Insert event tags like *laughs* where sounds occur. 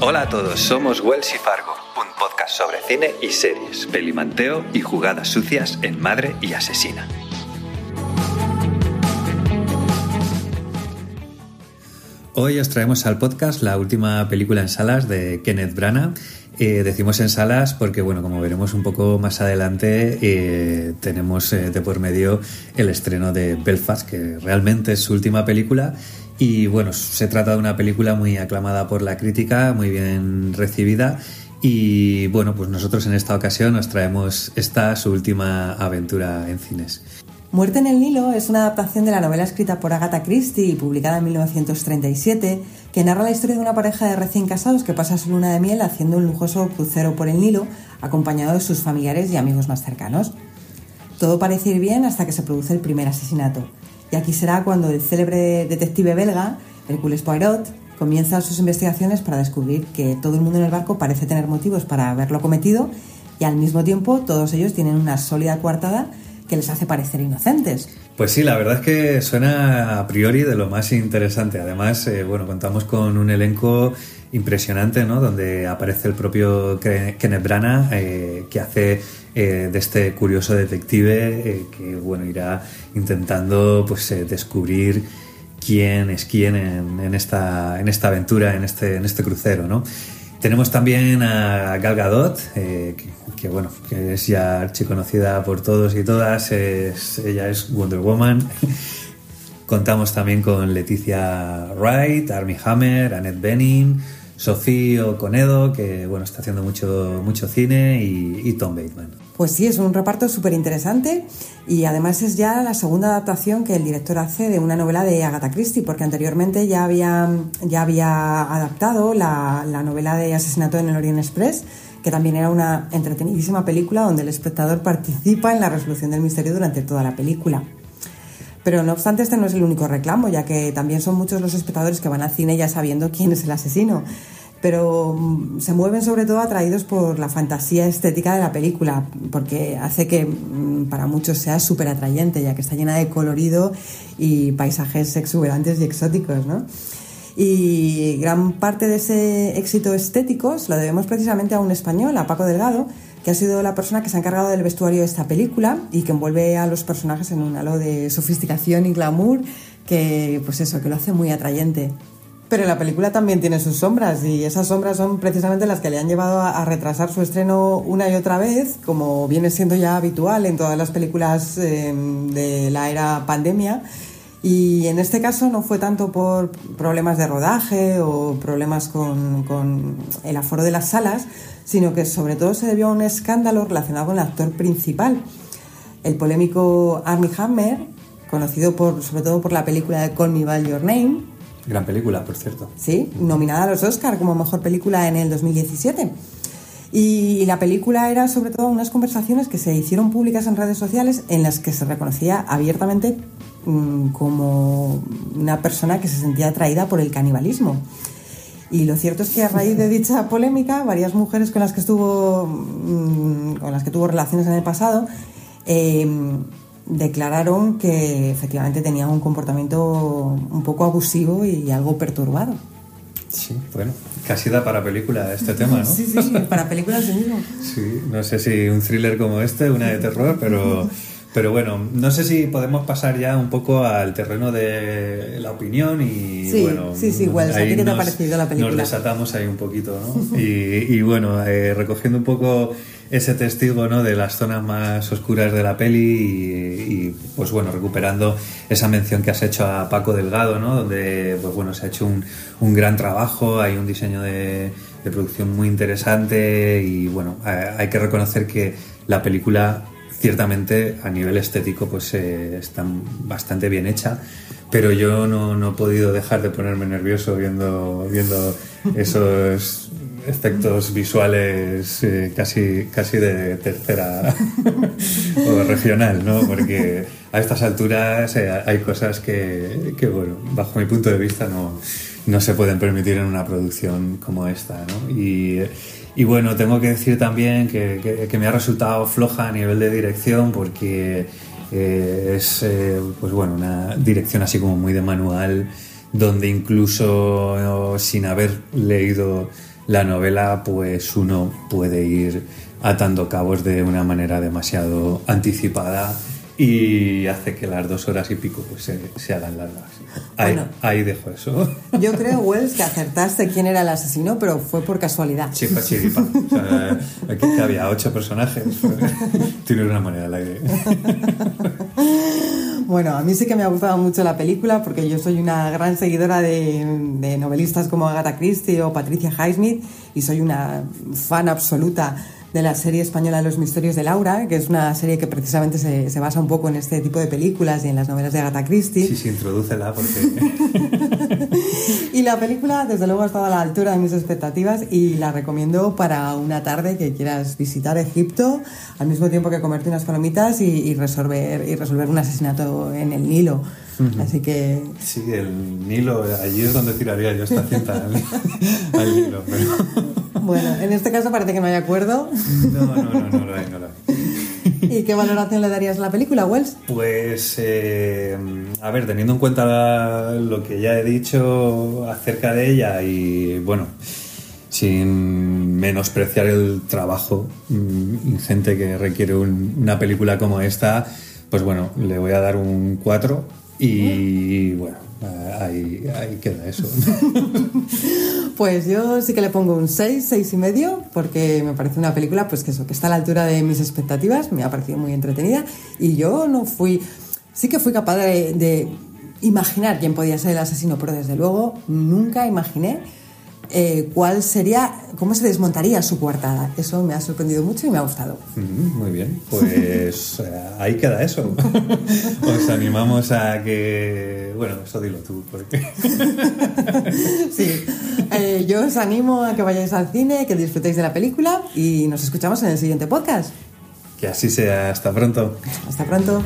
Hola a todos, somos Wells y Fargo, un podcast sobre cine y series, pelimanteo y jugadas sucias en Madre y Asesina. Hoy os traemos al podcast la última película en salas de Kenneth Branagh. Eh, decimos en salas porque, bueno, como veremos un poco más adelante, eh, tenemos eh, de por medio el estreno de Belfast, que realmente es su última película y bueno, se trata de una película muy aclamada por la crítica, muy bien recibida. Y bueno, pues nosotros en esta ocasión nos traemos esta su última aventura en cines. Muerte en el Nilo es una adaptación de la novela escrita por Agatha Christie y publicada en 1937, que narra la historia de una pareja de recién casados que pasa su luna de miel haciendo un lujoso crucero por el Nilo, acompañado de sus familiares y amigos más cercanos. Todo parece ir bien hasta que se produce el primer asesinato. Y aquí será cuando el célebre detective belga, Hercules Poirot, comienza sus investigaciones para descubrir que todo el mundo en el barco parece tener motivos para haberlo cometido y al mismo tiempo todos ellos tienen una sólida coartada que les hace parecer inocentes. Pues sí, la verdad es que suena a priori de lo más interesante. Además, eh, bueno, contamos con un elenco impresionante, ¿no? Donde aparece el propio Kenneth Branagh, eh, que hace eh, de este curioso detective eh, que, bueno, irá intentando, pues, descubrir quién es quién en, esta, en esta aventura, en este, en este crucero, ¿no? Tenemos también a Gal Gadot, que, bueno, que es ya archiconocida por todos y todas, ella es Wonder Woman. *laughs* Contamos también con Leticia Wright, Armie Hammer, Annette Bening, Sofía Conedo, que bueno, está haciendo mucho, mucho cine, y, Tom Bateman. Pues sí, es un reparto súper interesante y además es ya la segunda adaptación que el director hace de una novela de Agatha Christie, porque anteriormente ya había, ya había adaptado la, la novela de Asesinato en el Orient Express, que también era una entretenidísima película donde el espectador participa en la resolución del misterio durante toda la película. Pero no obstante, este no es el único reclamo, ya que también son muchos los espectadores que van al cine ya sabiendo quién es el asesino. Pero mm, se mueven sobre todo atraídos por la fantasía estética de la película, porque hace que mm, para muchos sea súper atrayente, ya que está llena de colorido y paisajes exuberantes y exóticos, ¿no? Y gran parte de ese éxito estético se lo debemos precisamente a un español, a Paco Delgado, que ha sido la persona que se ha encargado del vestuario de esta película y que envuelve a los personajes en un halo de sofisticación y glamour que, pues eso, que lo hace muy atrayente. Pero la película también tiene sus sombras y esas sombras son precisamente las que le han llevado a, retrasar su estreno una y otra vez, como viene siendo ya habitual en todas las películas em, de la era pandemia. Y en este caso no fue tanto por problemas de rodaje o problemas con, con el aforo de las salas, sino que sobre todo se debió a un escándalo relacionado con el actor principal, el polémico Armie Hammer, conocido por, sobre todo por la película de Call Me By Your Name. Gran película, por cierto. Sí, nominada a los Oscar como mejor película en el 2017. Y la película era sobre todo unas conversaciones que se hicieron públicas en redes sociales en las que se reconocía abiertamente mm, como una persona que se sentía atraída por el canibalismo. Y lo cierto es que a raíz de dicha polémica, varias mujeres con las que estuvo, mm, con las que tuvo relaciones en el pasado, em, declararon que efectivamente tenía un comportamiento un poco abusivo y algo perturbado. Sí, bueno, casi da para película este tema, ¿no? Sí, sí, para películas sí mismo. Sí, no sé si un thriller como este, una de terror, pero *laughs* pero bueno, no sé si podemos pasar ya un poco al terreno de la opinión y sí, bueno. Sí, sí, igual. ¿A ti qué te ha parecido la película? Nos desatamos ahí un poquito, ¿no? y, bueno, eh, recogiendo un poco ese testigo ¿no? de las zonas más oscuras de la peli y, pues bueno, recuperando esa mención que has hecho a Paco Delgado, ¿no? Donde pues bueno, se ha hecho un, un gran trabajo, hay un diseño de, de producción muy interesante y bueno, hay que reconocer que la película ciertamente a nivel estético pues eh, está bastante bien hecha, pero yo no, he podido dejar de ponerme nervioso viendo, viendo *laughs* esos efectos visuales eh, casi, casi de tercera *laughs* o regional, ¿no? Porque a estas alturas eh, hay cosas que, que, bueno, bajo mi punto de vista no, no se pueden permitir en una producción como esta, ¿no? Y, bueno, tengo que decir también que, me ha resultado floja a nivel de dirección porque eh, es eh, pues bueno, una dirección así como muy de manual, donde incluso sin haber leído la novela, pues uno puede ir atando cabos de una manera demasiado anticipada y hace que las dos horas y pico pues, se, se hagan largas. Ahí, Bueno. ahí dejo eso. *laughs* Yo creo, Wells, que acertaste quién era el asesino, pero fue por casualidad. Chipa chiripa. O sea, *laughs* aquí había ocho personajes. *laughs* Tiene una manera al aire. Bueno, a mí sí que me ha gustado mucho la película porque yo soy una gran seguidora de, de novelistas como Agatha Christie o Patricia Highsmith y soy una fan absoluta de la serie española Los Misterios de Laura, que es una serie que precisamente se, se basa un poco en este tipo de películas y en las novelas de Agatha Christie. Sí, sí, introdúcela porque... *laughs* Y la película, desde luego, ha estado a la altura de mis expectativas y la recomiendo para una tarde que quieras visitar Egipto, al mismo tiempo que comerte unas palomitas y, y resolver, y resolver un asesinato en el Nilo. Así que Sí, el Nilo, allí es donde tiraría yo esta cinta al, *laughs* *laughs* al Nilo. Pero... Bueno, en este caso parece que no hay acuerdo. No, no, no, no lo hay, no lo hay. *laughs* ¿Y qué valoración le darías a la película, Wells? Pues, eh, a ver, teniendo en cuenta la- lo que ya he dicho acerca de ella y, bueno, sin menospreciar el trabajo mm, ingente que requiere un- una película como esta, pues bueno, le voy a dar un 4 y, bueno, ahí, ahí queda eso. *laughs* Pues yo sí que le pongo un 6, 6 y medio, porque me parece una película pues que, eso, que está a la altura de mis expectativas, me ha parecido muy entretenida y yo no fui, sí que fui capaz de, de imaginar quién podía ser el asesino, pero desde luego nunca imaginé eh, cuál sería, cómo se desmontaría su coartada. Eso me ha sorprendido mucho y me ha gustado. Mm, Muy bien, pues *laughs* eh, ahí queda eso. *laughs* Os animamos a que, bueno, eso dilo tú, porque... *laughs* Sí, Eh, yo os animo a que vayáis al cine, que disfrutéis de la película y nos escuchamos en el siguiente podcast. Que así sea, hasta pronto. Hasta pronto.